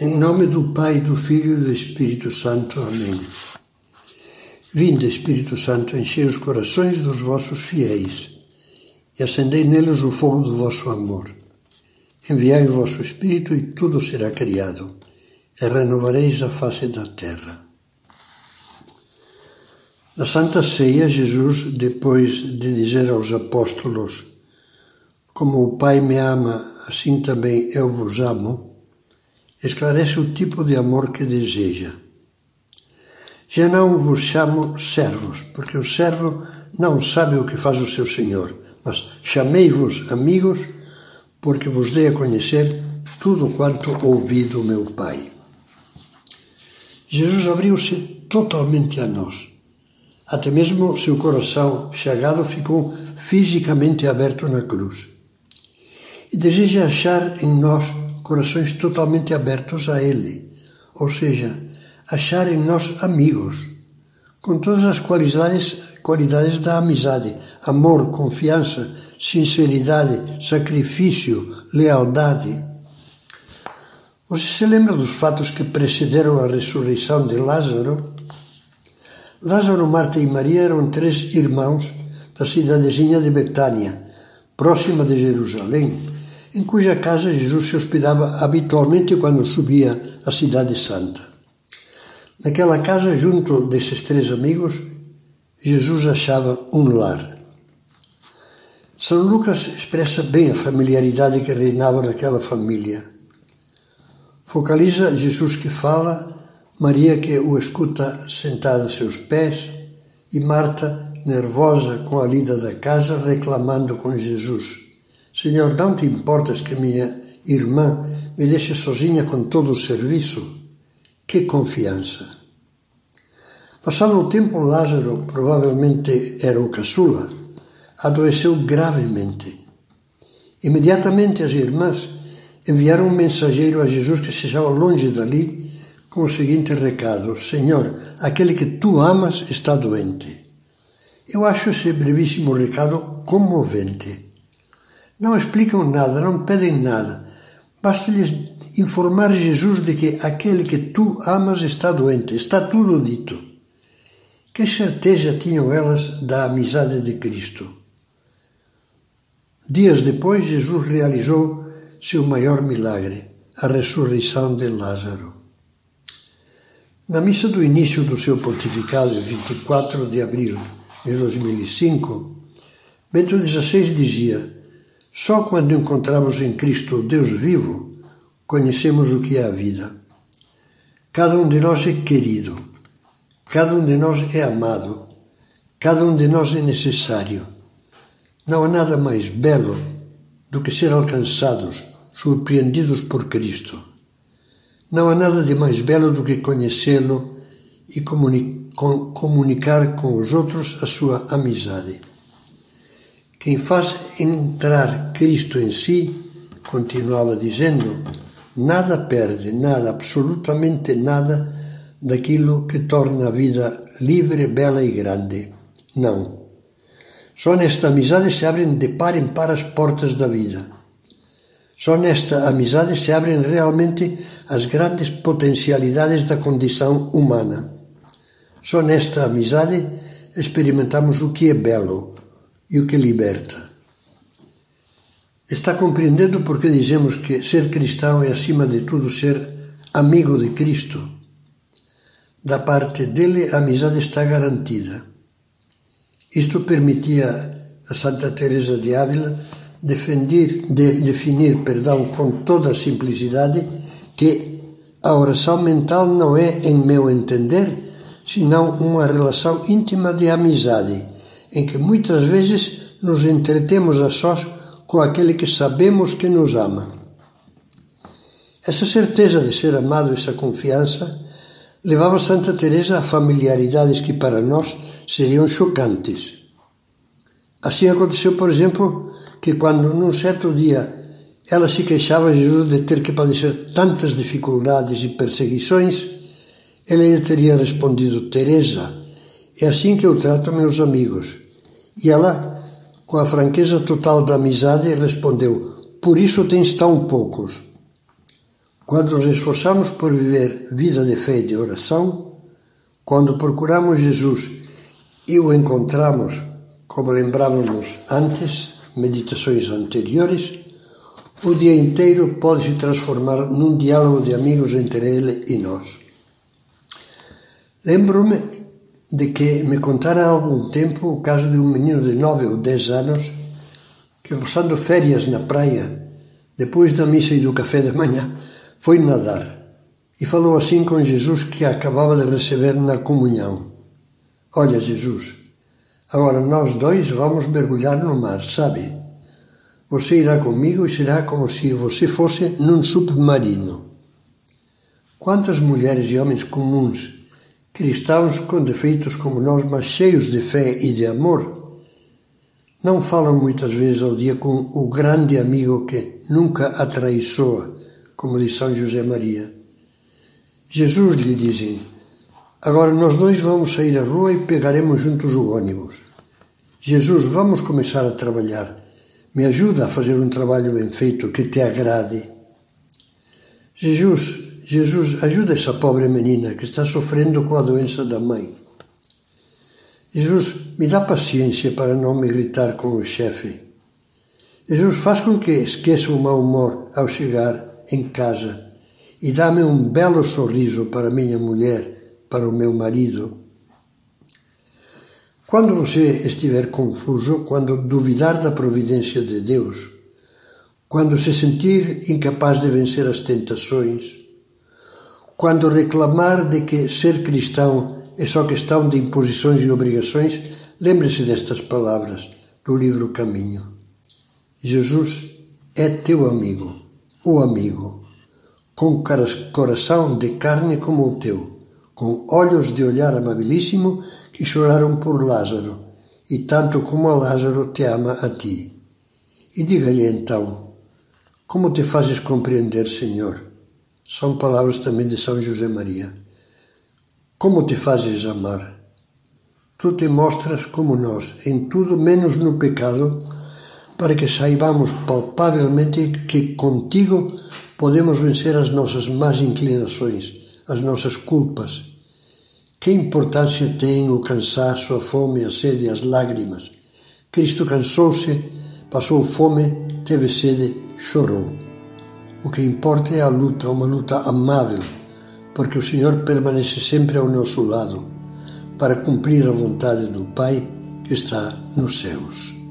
Em nome do Pai, do Filho e do Espírito Santo. Amém. Vinde, Espírito Santo, enchei os corações dos vossos fiéis e acendei neles o fogo do vosso amor. Enviai o vosso Espírito e tudo será criado, e renovareis a face da terra. Na Santa Ceia, Jesus, depois de dizer aos apóstolos: Como o Pai me ama, assim também eu vos amo, esclarece o tipo de amor que deseja. Já não vos chamo servos, porque o servo não sabe o que faz o seu senhor, mas chamei-vos amigos, porque vos dei a conhecer tudo quanto ouvi do meu Pai. Jesus abriu-se totalmente a nós. Até mesmo seu coração chagado ficou fisicamente aberto na cruz. E deseja achar em nós corações totalmente abertos a Ele, ou seja, achar em nós amigos, com todas as qualidades, qualidades da amizade, amor, confiança, sinceridade, sacrifício, lealdade. Você se lembra dos fatos que precederam a ressurreição de Lázaro? Lázaro, Marta e Maria eram três irmãos da cidadezinha de Betânia, próxima de Jerusalém, em cuja casa Jesus se hospedava habitualmente quando subia à Cidade Santa. Naquela casa, junto desses três amigos, Jesus achava um lar. São Lucas expressa bem a familiaridade que reinava naquela família. Focaliza Jesus que fala, Maria que o escuta sentada a seus pés e Marta, nervosa com a lida da casa, reclamando com Jesus. Senhor, não te importas que minha irmã me deixe sozinha com todo o serviço? Que confiança! Passado o tempo, Lázaro, provavelmente era o caçula, adoeceu gravemente. Imediatamente as irmãs enviaram um mensageiro a Jesus que se estava longe dali com o seguinte recado: Senhor, aquele que tu amas está doente. Eu acho esse brevíssimo recado comovente. Não explicam nada, não pedem nada. Basta-lhes informar Jesus de que aquele que tu amas está doente. Está tudo dito. Que certeza tinham elas da amizade de Cristo? Dias depois, Jesus realizou seu maior milagre, a ressurreição de Lázaro. Na missa do início do seu pontificado, 24 de abril de 2005, Bento XVI dizia: só quando encontramos em Cristo Deus vivo, conhecemos o que é a vida. Cada um de nós é querido, cada um de nós é amado, cada um de nós é necessário. Não há nada mais belo do que ser alcançados, surpreendidos por Cristo. Não há nada de mais belo do que conhecê-lo e comunicar com os outros a sua amizade. Quem faz entrar Cristo em si, continuava dizendo, nada perde, nada, absolutamente nada daquilo que torna a vida livre, bela e grande. Não. Só nesta amizade se abrem de par em par as portas da vida. Só nesta amizade se abrem realmente as grandes potencialidades da condição humana. Só nesta amizade experimentamos o que é belo, e o que liberta. Está compreendendo por que dizemos que ser cristão é, acima de tudo, ser amigo de Cristo? Da parte dele, a amizade está garantida. Isto permitia a Santa Teresa de Ávila defender, de, definir, perdão, com toda a simplicidade que a oração mental não é, em meu entender, senão uma relação íntima de amizade em que muitas vezes nos entretemos a sós com aquele que sabemos que nos ama. Essa certeza de ser amado, essa confiança, levava Santa Teresa a familiaridades que para nós seriam chocantes. Assim aconteceu, por exemplo, que quando num certo dia ela se queixava a Jesus de ter que padecer tantas dificuldades e perseguições, ele lhe teria respondido: Teresa, é assim que eu trato meus amigos. E ela, com a franqueza total da amizade, respondeu: Por isso tens tão poucos. quando nos esforçamos por viver vida de fé e de oração, quando procuramos Jesus e o encontramos, como lembrávamos antes, meditações anteriores, o dia inteiro pode se transformar num diálogo de amigos entre ele e nós. Lembro-me de que me contara há algum tempo o caso de um menino de nove ou dez anos que, passando férias na praia, depois da missa e do café da manhã, foi nadar e falou assim com Jesus que acabava de receber na comunhão. Olha, Jesus, agora nós dois vamos mergulhar no mar, sabe? Você irá comigo e será como se você fosse num submarino. Quantas mulheres e homens comuns cristãos com defeitos como nós, mas cheios de fé e de amor, não falam muitas vezes ao dia com o grande amigo que nunca atraiçoa, como diz São José Maria. Jesus lhe dizem: Agora nós dois vamos sair à rua e pegaremos juntos o ônibus. Jesus, vamos começar a trabalhar. Me ajuda a fazer um trabalho bem feito que te agrade. Jesus, Jesus, ajuda essa pobre menina que está sofrendo com a doença da mãe. Jesus, me dá paciência para não me gritar com o chefe. Jesus, faz com que esqueça o mau humor ao chegar em casa e dá-me um belo sorriso para minha mulher, para o meu marido. Quando você estiver confuso, quando duvidar da providência de Deus, quando se sentir incapaz de vencer as tentações, quando reclamar de que ser cristão é só questão de imposições e obrigações, lembre-se destas palavras do livro Caminho. Jesus é teu amigo, o amigo, com coração de carne como o teu, com olhos de olhar amabilíssimo que choraram por Lázaro, e tanto como a Lázaro te ama a ti. E diga-lhe então: Como te fazes compreender, Senhor? São palavras também de São José Maria. Como te fazes amar? Tu te mostras como nós, em tudo menos no pecado, para que saibamos palpavelmente que contigo podemos vencer as nossas más inclinações, as nossas culpas. Que importância tem o cansaço, a fome, a sede, as lágrimas? Cristo cansou-se, passou fome, teve sede, chorou. O que importa é a luta, uma luta amável, porque o Senhor permanece sempre ao nosso lado para cumprir a vontade do Pai que está nos céus.